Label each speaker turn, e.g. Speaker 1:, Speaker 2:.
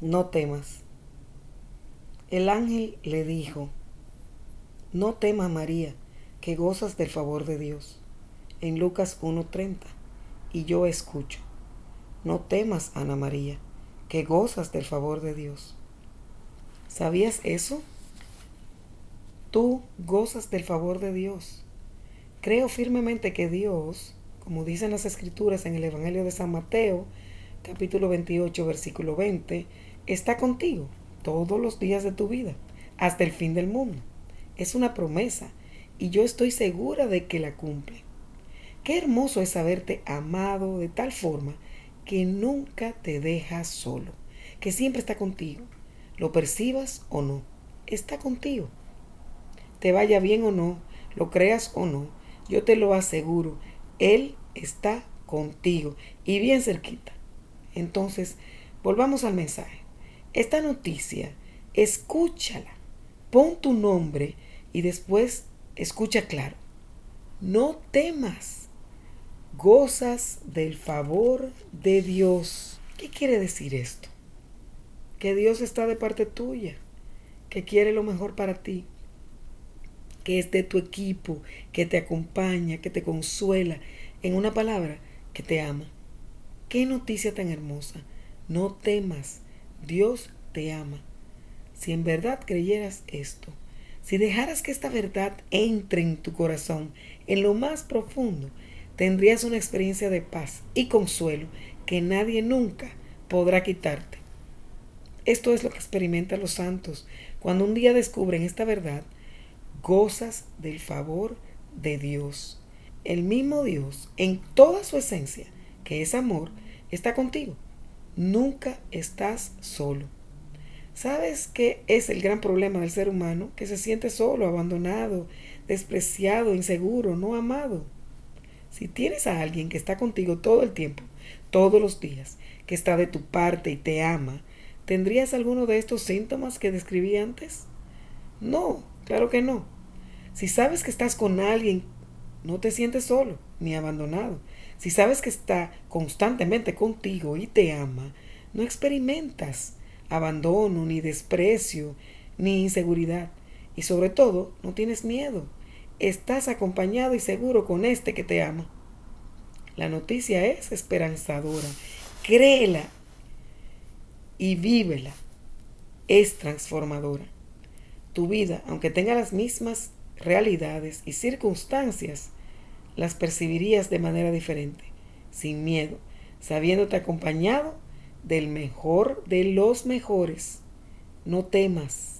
Speaker 1: No temas. El ángel le dijo, No temas María, que gozas del favor de Dios. En Lucas 1.30. Y yo escucho, No temas Ana María, que gozas del favor de Dios. ¿Sabías eso? Tú gozas del favor de Dios. Creo firmemente que Dios, como dicen las escrituras en el Evangelio de San Mateo, capítulo 28, versículo 20, está contigo todos los días de tu vida, hasta el fin del mundo. Es una promesa y yo estoy segura de que la cumple. Qué hermoso es saberte amado de tal forma que nunca te deja solo, que siempre está contigo, lo percibas o no, está contigo. Te vaya bien o no, lo creas o no, yo te lo aseguro, Él está contigo y bien cerquita. Entonces, volvamos al mensaje. Esta noticia, escúchala, pon tu nombre y después escucha claro. No temas, gozas del favor de Dios. ¿Qué quiere decir esto? Que Dios está de parte tuya, que quiere lo mejor para ti, que es de tu equipo, que te acompaña, que te consuela, en una palabra, que te ama. Qué noticia tan hermosa. No temas, Dios te ama. Si en verdad creyeras esto, si dejaras que esta verdad entre en tu corazón, en lo más profundo, tendrías una experiencia de paz y consuelo que nadie nunca podrá quitarte. Esto es lo que experimentan los santos cuando un día descubren esta verdad, gozas del favor de Dios. El mismo Dios, en toda su esencia, que es amor, está contigo. Nunca estás solo. ¿Sabes qué es el gran problema del ser humano? Que se siente solo, abandonado, despreciado, inseguro, no amado. Si tienes a alguien que está contigo todo el tiempo, todos los días, que está de tu parte y te ama, ¿tendrías alguno de estos síntomas que describí antes? No, claro que no. Si sabes que estás con alguien, no te sientes solo ni abandonado. Si sabes que está constantemente contigo y te ama, no experimentas abandono, ni desprecio, ni inseguridad. Y sobre todo, no tienes miedo. Estás acompañado y seguro con este que te ama. La noticia es esperanzadora. Créela y vívela. Es transformadora. Tu vida, aunque tenga las mismas realidades y circunstancias, las percibirías de manera diferente, sin miedo, sabiéndote acompañado del mejor de los mejores. No temas.